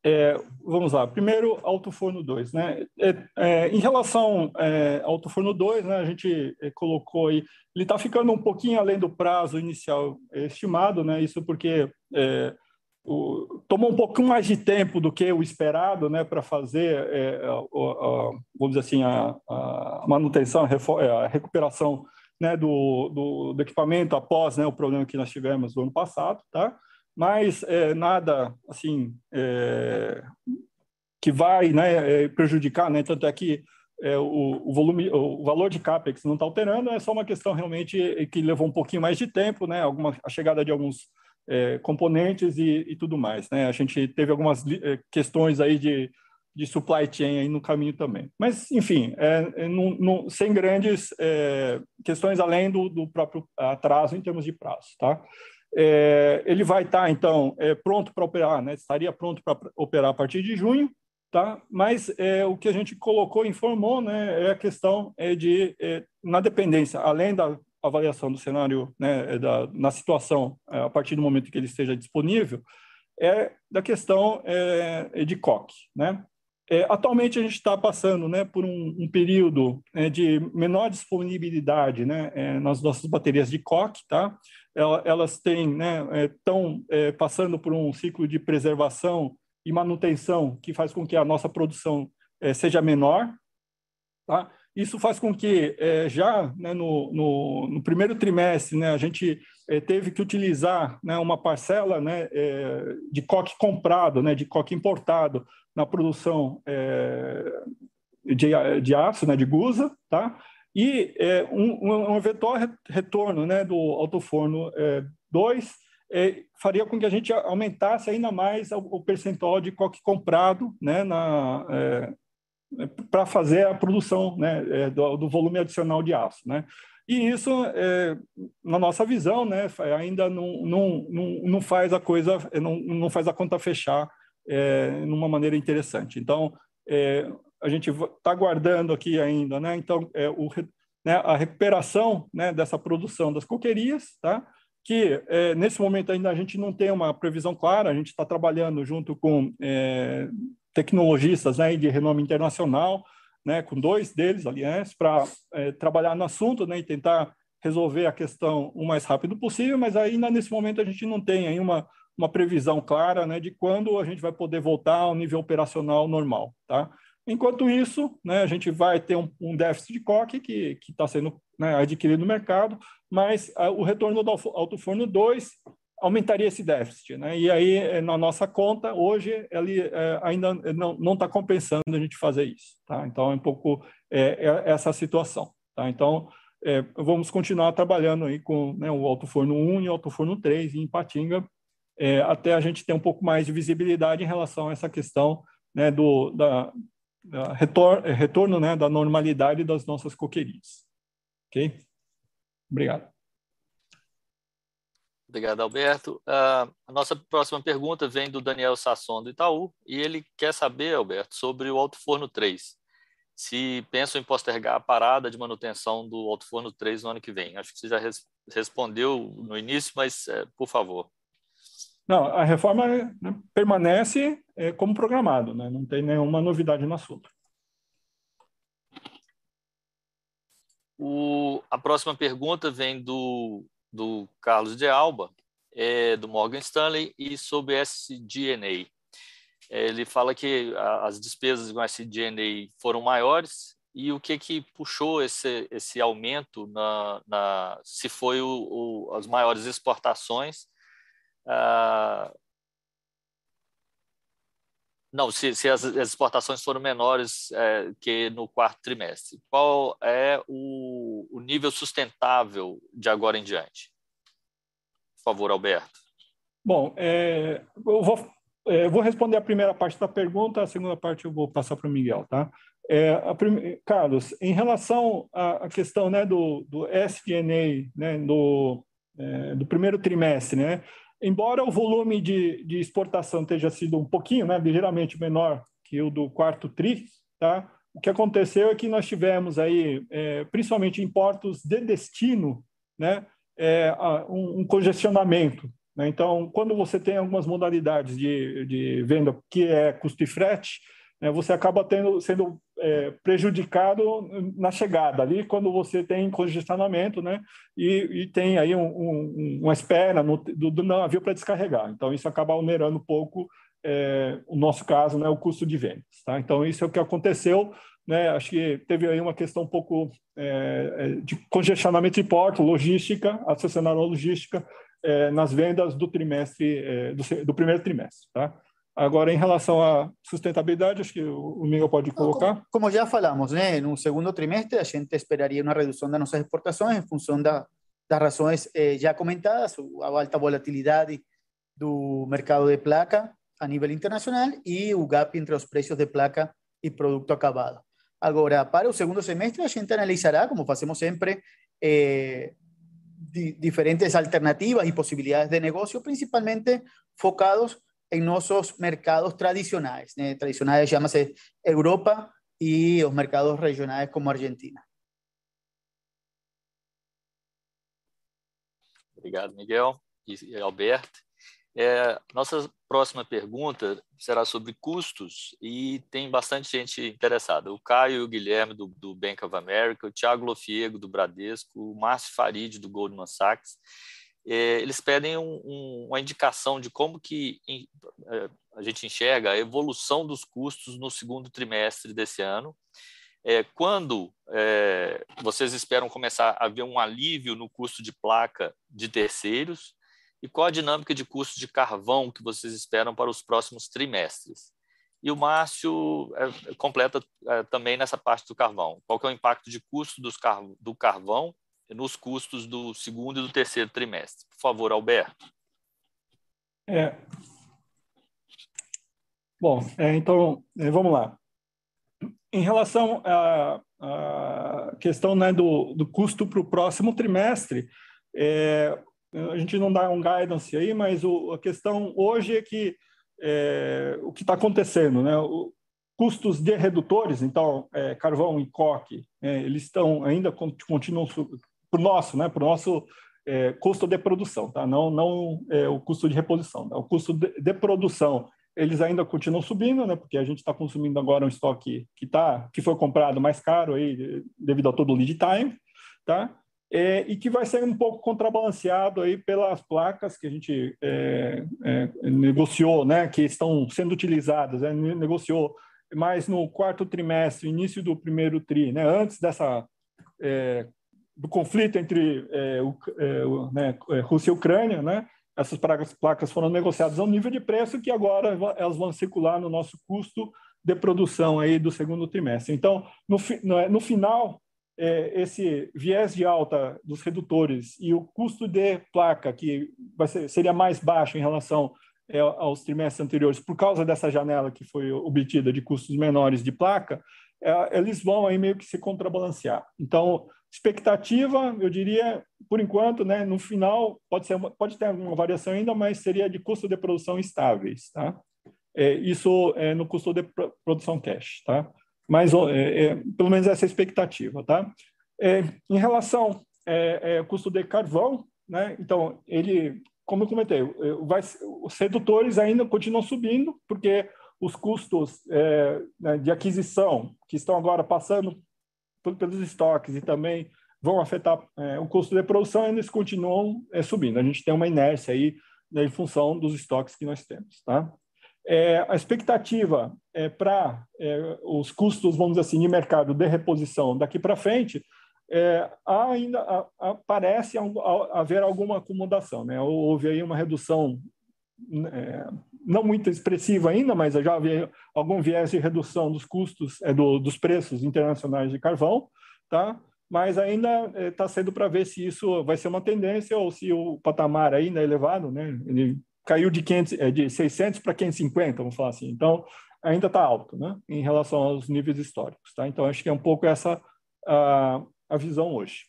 É, vamos lá. Primeiro, Alto Forno 2. Né? É, é, em relação é, ao Alto Forno 2, né, a gente é, colocou aí, ele está ficando um pouquinho além do prazo inicial estimado, né? isso porque é, o, tomou um pouco mais de tempo do que o esperado né, para fazer, é, a, a, vamos dizer assim, a, a manutenção, a recuperação né, do, do, do, equipamento após né, o problema que nós tivemos no ano passado. Tá? mas é, nada assim é, que vai né, é, prejudicar, né? Tanto é que é, o, o, volume, o valor de capex não está alterando, é só uma questão realmente que levou um pouquinho mais de tempo, né? Alguma a chegada de alguns é, componentes e, e, tudo mais, né? A gente teve algumas é, questões aí de, de supply chain aí no caminho também, mas enfim, é, sem grandes questões além do, do próprio atraso em termos de prazo, tá? É, ele vai estar, tá, então, é, pronto para operar, né? estaria pronto para operar a partir de junho, tá? mas é, o que a gente colocou, informou, né, é a questão é, de, é, na dependência, além da avaliação do cenário né, é, da, na situação, é, a partir do momento que ele esteja disponível, é da questão de COC. Né? Atualmente a gente está passando né, por um, um período de menor disponibilidade né, nas nossas baterias de COC, tá? elas têm, né, estão é, é, passando por um ciclo de preservação e manutenção que faz com que a nossa produção é, seja menor. Tá? Isso faz com que é, já né, no, no, no, primeiro trimestre né, a gente é, teve que utilizar né, uma parcela né, é, de coque comprado, né, de coque importado na produção de, de aço, né, de gusa, tá? E é, um, um, eventual retorno né, do alto-forno 2 é, é, faria com que a gente aumentasse ainda mais o, o percentual de coque comprado né, é, é, para fazer a produção né, é, do, do, volume adicional de aço. Né? E isso, na nossa visão, né, ainda não, não, não faz a coisa, não, não faz a conta fechar é, numa maneira interessante. Então, é, a gente está guardando aqui ainda, né? Então, é, o, né, a recuperação né, dessa produção das coquerias, tá? que é, nesse momento ainda a gente não tem uma previsão clara, a gente está trabalhando junto com é, tecnologistas né, de renome internacional, né, com dois deles, aliás, para é, trabalhar no assunto né, e tentar resolver a questão o mais rápido possível, mas ainda nesse momento a gente não tem aí uma, uma previsão clara né, de quando a gente vai poder voltar ao nível operacional normal. Tá? Enquanto isso, né, a gente vai ter um, um déficit de coque que está sendo né, adquirido no mercado, mas a, o retorno do alto forno 2 aumentaria esse déficit. Né? E aí, é, na nossa conta, hoje, ele é, ainda não está compensando a gente fazer isso. Tá? Então, é um pouco é, é essa situação. Tá? Então, vamos continuar trabalhando aí com né, o alto forno 1 e o alto forno 3 em Patinga, é, até a gente ter um pouco mais de visibilidade em relação a essa questão né, do, da, retor retorno né, da normalidade das nossas coquerias. Ok? Obrigado. Obrigado, Alberto. Uh, a nossa próxima pergunta vem do Daniel Sasson, do Itaú, e ele quer saber, Alberto, sobre o Alto Forno 3. Se pensam em postergar a parada de manutenção do Alto Forno 3 no ano que vem. Acho que você já res respondeu no início, mas, uh, por favor. Não, a reforma né, permanece é, como programado, né? não tem nenhuma novidade no assunto. O, a próxima pergunta vem do, do Carlos de Alba, é, do Morgan Stanley, e sobre SDNA. É, ele fala que a, as despesas com SDNA foram maiores e o que que puxou esse, esse aumento na, na se foi o, o, as maiores exportações ah, não, se, se as, exportações foram menores é, que no quarto trimestre. Qual é o, o, nível sustentável de agora em diante? Por favor, Alberto. Bom, é, eu, vou, é, vou responder a primeira parte da pergunta, a segunda parte eu vou passar para o Miguel, tá? É. Carlos, em relação à, à questão né, do, do SDNA, né, do, é, do primeiro trimestre, né, embora o volume de, de exportação tenha sido um pouquinho, né, ligeiramente menor que o do quarto TRI, tá? o que aconteceu é que nós tivemos aí, é, principalmente em portos de destino, né, é, um, um, congestionamento. Né? Então, quando você tem algumas modalidades de, de venda que é custo e frete, né, você acaba tendo, sendo é, prejudicado na chegada ali, quando você tem congestionamento, né, e, e tem aí um, um, uma espera no, do, do navio para descarregar. Então, isso acaba onerando um pouco é, o nosso caso, né, o custo de vendas. Tá? Então, isso é o que aconteceu. Né, acho que teve aí uma questão um pouco é, é de congestionamento de porto, logística, associação à logística, é, nas vendas do trimestre, é, do, do, primeiro trimestre. Tá? Agora, em relação à sustentabilidade, acho que o Miguel pode colocar. Como, já falamos, né, no segundo trimestre, a gente esperaria uma redução das nossas exportações em função da, das razões eh, já comentadas, a alta volatilidade do mercado de placa, a nível internacional e o gap entre os preços de placa e produto acabado. Agora, para o segundo semestre, a gente analisará, como fazemos sempre, eh, di diferentes alternativas e possibilidades de negócio, principalmente focados em nossos mercados tradicionais. Né? Tradicionais chama-se Europa e os mercados regionais como Argentina. Obrigado, Miguel e Alberto. É, nossa próxima pergunta será sobre custos e tem bastante gente interessada. O Caio Guilherme, do, do Bank of America, o Thiago Lofiego, do Bradesco, o Márcio Farid, do Goldman Sachs. É, eles pedem um, um, uma indicação de como que é, a gente enxerga a evolução dos custos no segundo trimestre desse ano. É, quando é, vocês esperam começar a ver um alívio no custo de placa de terceiros e qual a dinâmica de custo de carvão que vocês esperam para os próximos trimestres? E o Márcio é, completa é, também nessa parte do carvão. Qual é o impacto de custo dos car do carvão nos custos do segundo e do terceiro trimestre? Por favor, Alberto. É. Bom, é, então, é, vamos lá. Em relação à, à questão né, do, do custo para o próximo trimestre, é, a gente não dá um guidance aí, mas o, a questão hoje é que é, o que está acontecendo, né? O, custos de redutores, então é, carvão e coque, é, eles estão ainda continuam para o nosso, né? Para o nosso é, custo de produção, tá? Não não é, o custo de reposição, tá? o custo de, de, produção eles ainda continuam subindo, né? Porque a gente está consumindo agora um estoque que tá que foi comprado mais caro aí devido a todo o lead time, tá? é, e que vai ser um pouco contrabalanceado aí pelas placas que a gente é, é, negociou, né, que estão sendo utilizadas, né, negociou mais no quarto trimestre, início do primeiro tri, né, antes dessa é, do conflito entre é, o, é, né, Rússia e Ucrânia, né, essas placas, foram negociadas a um nível de preço que agora elas vão circular no nosso custo de produção aí do segundo trimestre. Então, no, no, no final, é, esse viés de alta dos redutores e o custo de placa, que ser, seria mais baixo em relação é, aos trimestres anteriores, por causa dessa janela que foi obtida de custos menores de placa, é, eles vão aí meio que se contrabalancear. Então, expectativa, eu diria, por enquanto, né, no final, pode, ser, pode ter alguma variação ainda, mas seria de custo de produção estáveis. Tá? É, isso é no custo de produção cash. Tá? Mas é, é, pelo menos essa é a expectativa, tá? É, em relação é, é custo de carvão, né? Então ele, como eu comentei, vai, os redutores ainda continuam subindo porque os custos é, né, de aquisição que estão agora passando pelos estoques e também vão afetar o custo de produção, eles continuam subindo. A gente tem uma inércia aí né, em função dos estoques que nós temos, tá? É, a expectativa é, para é, os custos, vamos dizer assim, de mercado de reposição daqui para frente, é, ainda a, a, parece haver alguma acomodação. Né? Houve aí uma redução é, não muito expressiva ainda, mas já havia algum viés de redução dos custos, é, do, dos preços internacionais de carvão, tá? mas ainda está sendo para ver se isso vai ser uma tendência ou se o patamar ainda é elevado, né? ele caiu de, 500, é, de 600 para 550, vamos falar assim. Então, ainda está alto, né, em relação aos níveis históricos. Tá? Então, acho que é um pouco essa a, a visão hoje.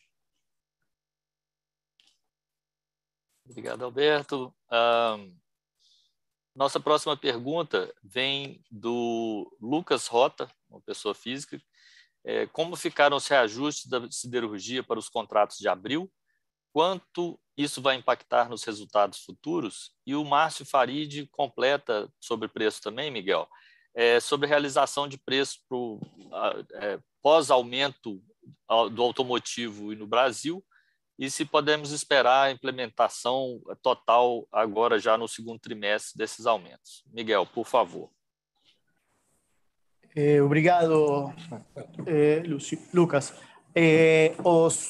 Obrigado, Alberto. Um, nossa próxima pergunta vem do Lucas Rota, uma pessoa física. É, como ficaram os reajustes da siderurgia para os contratos de abril? Quanto isso vai impactar nos resultados futuros? E o Márcio Farid completa sobre preço também, Miguel, é, sobre realização de preço é, pós-aumento do automotivo e no Brasil, e se podemos esperar a implementação total agora já no segundo trimestre desses aumentos. Miguel, por favor. Eh, obrigado, eh, Lucas. Eh, os,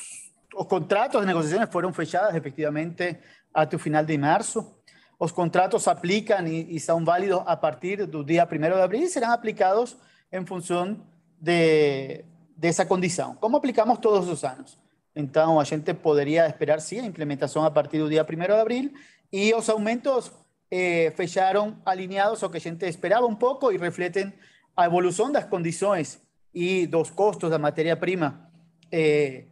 os contratos, as negociações foram fechadas efetivamente até o final de março. Os contratos aplicam e, e são válidos a partir do dia 1 de abril e serão aplicados em função de, dessa condição, como aplicamos todos os anos. Então, a gente poderia esperar, sim, a implementação a partir do dia 1 de abril e os aumentos eh, fecharam alinhados ao que a gente esperava um pouco e refletem a evolução das condições e dos custos da matéria-prima eh,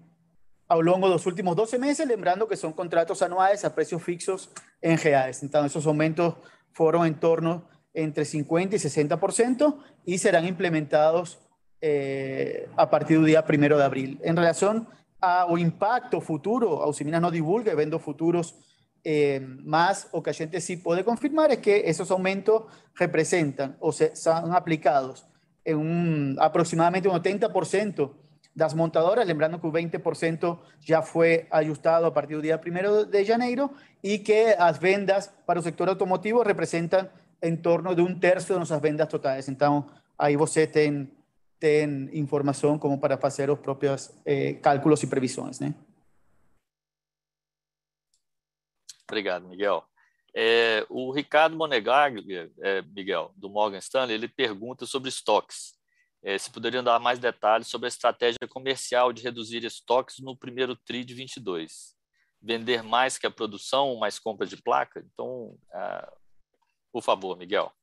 ao longo dos últimos 12 meses, lembrando que são contratos anuais a preços fixos em reais. Então, esses aumentos foram em torno entre 50% e 60% e serão implementados eh, a partir do dia 1 de abril. Em relação ao impacto futuro, a Usiminas no divulga eventos futuros, eh, mas o que a gente sí pode confirmar é que esses aumentos representam ou se, são aplicados em um, aproximadamente um 80% das montadoras, lembrando que o 20% já foi ajustado a partir do dia 1 de janeiro e que as vendas para o setor automotivo representam em torno de um terço das nossas vendas totais. Então, aí você tem tem informação como para fazer os próprios eh, cálculos e previsões, né? Obrigado, Miguel. É, o Ricardo Monegaglia, é, Miguel, do Morgan Stanley, ele pergunta sobre estoques. É, se poderiam dar mais detalhes sobre a estratégia comercial de reduzir estoques no primeiro TRI de 22. Vender mais que a produção, mais compra de placa? Então, ah, por favor, Miguel.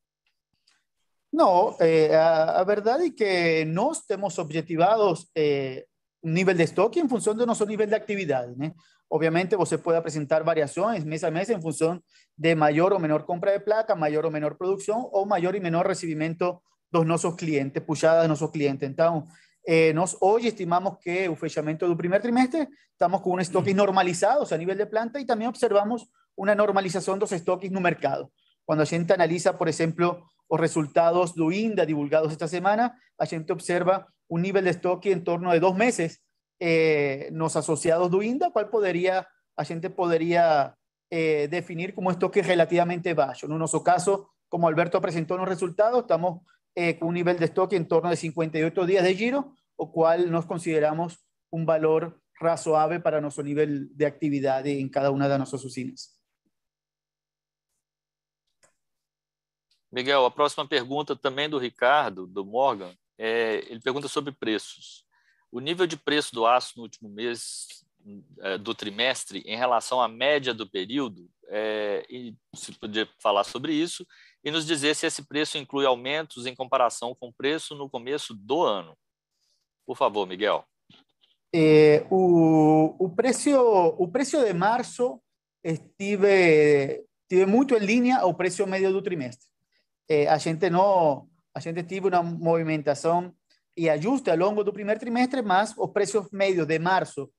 No, eh, a, a, verdade é que nós temos objetivados eh, um nível de estoque em função do nosso nível de atividade. Né? Obviamente, você pode apresentar variações mês a mês em função de maior ou menor compra de placa, maior ou menor produção ou maior e menor recebimento dos nossos clientes, puxada dos nossos clientes. Então, eh, nós hoje estimamos que o fechamento do primeiro trimestre estamos com um estoque normalizados a nível de planta e também observamos uma normalização dos estoques no mercado. Quando a gente analisa, por exemplo, os resultados do INDA divulgados esta semana, a gente observa un nivel de estoque en torno de dos meses eh, nos asociados do INDA, cual podría, a gente podría eh, definir como estoque relativamente bajo. En nuestro caso, como Alberto presentó en los resultados, estamos eh, con un nivel de estoque en torno de 58 días de giro, o cual nos consideramos un valor razonable para nuestro nivel de actividad en cada una de nuestras oficinas. Miguel, a próxima pergunta também do Ricardo, do Morgan, é, ele pergunta sobre preços. O nível de preço do aço no último mês é, do trimestre em relação à média do período, é, e se podia falar sobre isso, e nos dizer se esse preço inclui aumentos em comparação com o preço no começo do ano. Por favor, Miguel. É, o, o, preço, o preço de março estive, estive muito em linha ao preço médio do trimestre. Eh, a gente no, a gente tive una movimentación y ajuste ao longo do primer trimestre, mas os precios medios de marzo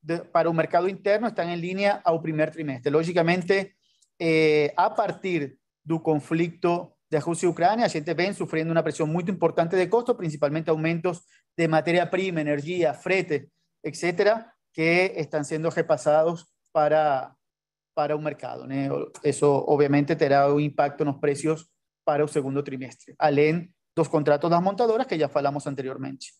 de, para o mercado interno están en línea ao primer trimestre. Lógicamente, eh, a partir do conflicto de Rusia y Ucrania, a gente vem sufriendo una presión muy importante de costo, principalmente aumentos de materia prima, energía, frete, etcétera, que están siendo repasados para, para un mercado. ¿no? Eso obviamente terá un impacto en los precios para o segundo trimestre, além dos contratos das montadoras que já falamos anteriormente.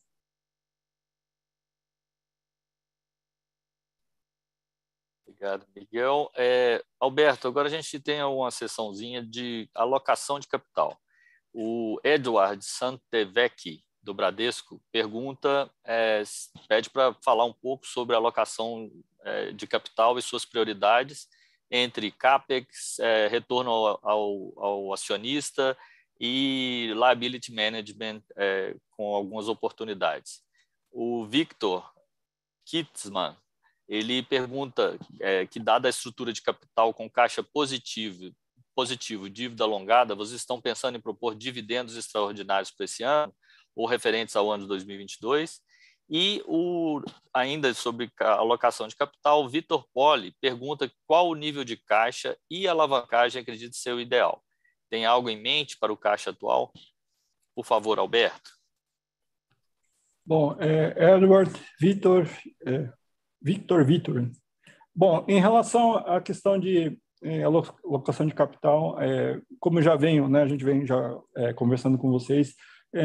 Obrigado, Miguel. É, Alberto, agora a gente tem uma sessãozinha de alocação de capital. O Edward Santevecchi, do Bradesco, pergunta, é, pede para falar um pouco sobre alocação é, de capital e suas prioridades entre CAPEX, é, retorno ao, ao, ao, acionista e liability management é, com algumas oportunidades. O Victor Kitzman, ele pergunta é, que, dada a estrutura de capital com caixa positivo, positivo dívida alongada, vocês estão pensando em propor dividendos extraordinários para esse ano, ou referentes ao ano de 2022? E o, ainda sobre alocação de capital, Vitor Poli pergunta qual o nível de caixa e alavancagem acredita ser o ideal. Tem algo em mente para o caixa atual? Por favor, Alberto. Bom, é, Edward, Vitor, é, Victor, Vitor. Bom, em relação à questão de é, alocação de capital, é, como já venho, né, a gente vem já é, conversando com vocês,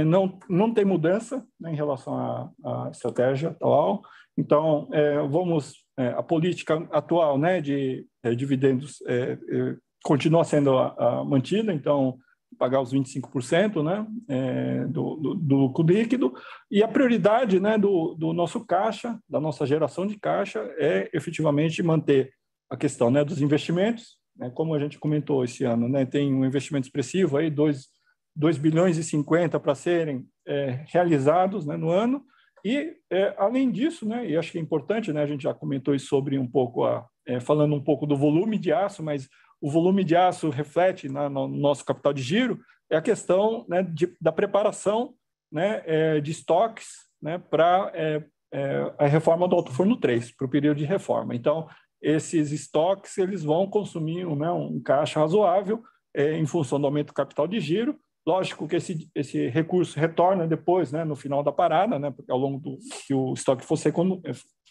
não, não tem mudança né, em relação à, à, estratégia atual. Então, é, vamos é, a política atual, né, de é, dividendos é, é, continua sendo a, a mantida. Então, pagar os 25% né, do, do, do, lucro líquido. E a prioridade né, do, do nosso caixa, da nossa geração de caixa, é efetivamente manter a questão né, dos investimentos. Né, como a gente comentou esse ano, né, tem um investimento expressivo aí, 2 2 bilhões e 50 para serem é, realizados né, no ano. E, é, além disso, né, e acho que é importante, né, a gente já comentou isso sobre um pouco, a, é, falando um pouco do volume de aço, mas o volume de aço reflete na, no nosso capital de giro, é a questão né, de, da preparação né, é, de estoques né, para é, é, a reforma do Alto Forno 3, para o período de reforma. Então, esses estoques eles vão consumir né, um caixa razoável em função do aumento do capital de giro, Lógico que esse, esse recurso retorna depois, né, no final da parada, né, ao longo do que o estoque for, ser,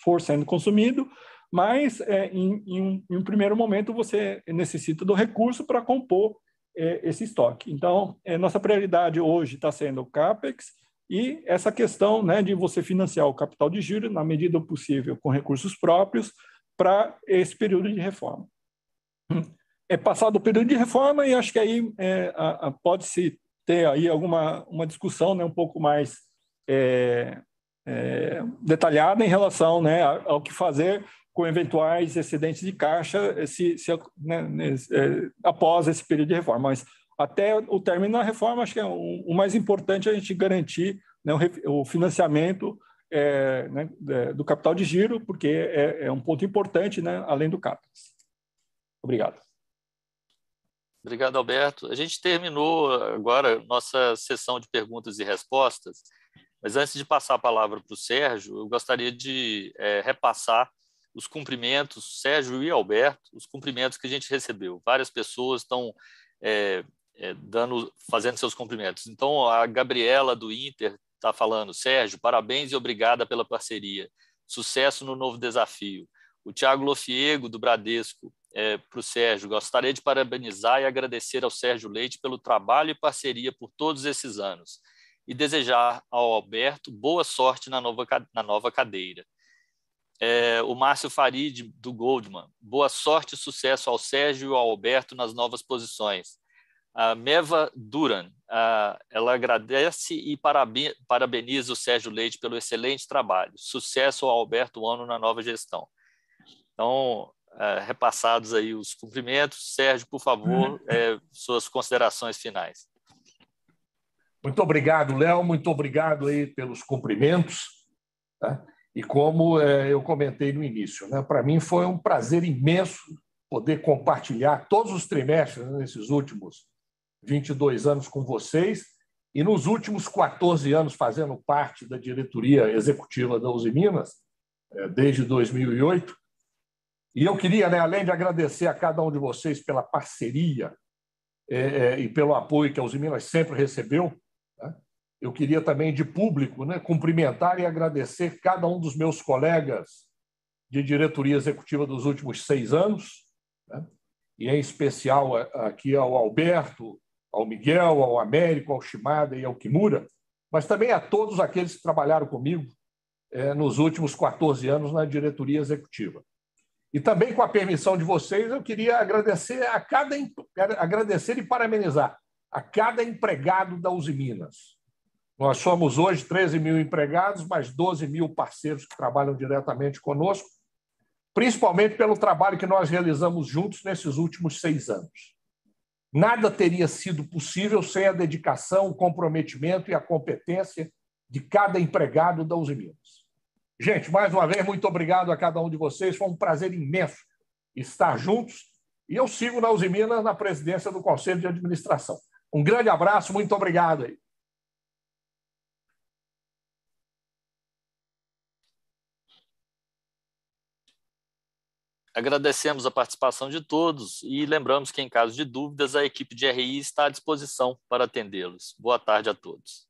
for sendo consumido, mas é, em, em, um, em, um, primeiro momento você necessita do recurso para compor é, esse estoque. Então, é, nossa prioridade hoje está sendo o CAPEX e essa questão né, de você financiar o capital de giro, na medida possível, com recursos próprios, para esse período de reforma. É passado o período de reforma e acho que aí é, pode-se ter aí alguma uma discussão né, um pouco mais é, é, detalhada em relação né, ao que fazer com eventuais excedentes de caixa se, se né, é, após esse período de reforma. Mas até o término da reforma, acho que é o, o mais importante é a gente garantir né, o, o, financiamento é, né, é, do capital de giro, porque é, é um ponto importante, né, além do CAPEX. Obrigado. Obrigado, Alberto. A gente terminou agora nossa sessão de perguntas e respostas, mas antes de passar a palavra para o Sérgio, eu gostaria de é, repassar os cumprimentos, Sérgio e Alberto, os cumprimentos que a gente recebeu. Várias pessoas estão é, é, dando, fazendo seus cumprimentos. Então, a Gabriela do Inter está falando, Sérgio, parabéns e obrigada pela parceria. Sucesso no novo desafio. O Tiago Lofiego, do Bradesco, é, para o Sérgio. Gostaria de parabenizar e agradecer ao Sérgio Leite pelo trabalho e parceria por todos esses anos e desejar ao Alberto boa sorte na nova, na nova cadeira. É, o Márcio Farid, do Goldman, boa sorte e sucesso ao Sérgio e ao Alberto nas novas posições. A Meva Duran, a, ela agradece e parabeniza o Sérgio Leite pelo excelente trabalho. Sucesso ao Alberto Ano na nova gestão. Então, uh, repassados aí os cumprimentos. Sérgio, por favor, é, suas considerações finais. Muito obrigado, Léo. Muito obrigado aí pelos cumprimentos. Tá? E como é, eu comentei no início, né, para mim foi um prazer imenso poder compartilhar todos os trimestres né, nesses últimos 22 anos com vocês e nos últimos 14 anos fazendo parte da diretoria executiva da Uzi Minas, é, desde 2008. E eu queria, né, além de agradecer a cada um de vocês pela parceria é, é, e pelo apoio que a Usiminas sempre recebeu, né, eu queria também, de público, né, cumprimentar e agradecer cada um dos meus colegas de diretoria executiva dos últimos seis anos, né, e em especial aqui ao Alberto, ao Miguel, ao Américo, ao Shimada e ao Kimura, mas também a todos aqueles que trabalharam comigo é, nos últimos 14 anos na diretoria executiva. E também, com a permissão de vocês, eu queria agradecer a cada agradecer e parabenizar a cada empregado da Uzi Minas. Nós somos hoje 13 mil empregados, mais 12 mil parceiros que trabalham diretamente conosco, principalmente pelo trabalho que nós realizamos juntos nesses últimos seis anos. Nada teria sido possível sem a dedicação, o comprometimento e a competência de cada empregado da Uzi Minas. Gente, mais uma vez, muito obrigado a cada um de vocês. Foi um prazer imenso estar juntos. E eu sigo na Uzi Minas na presidência do Conselho de Administração. Um grande abraço, muito obrigado aí. Agradecemos a participação de todos e lembramos que, em caso de dúvidas, a equipe de RI está à disposição para atendê-los. Boa tarde a todos.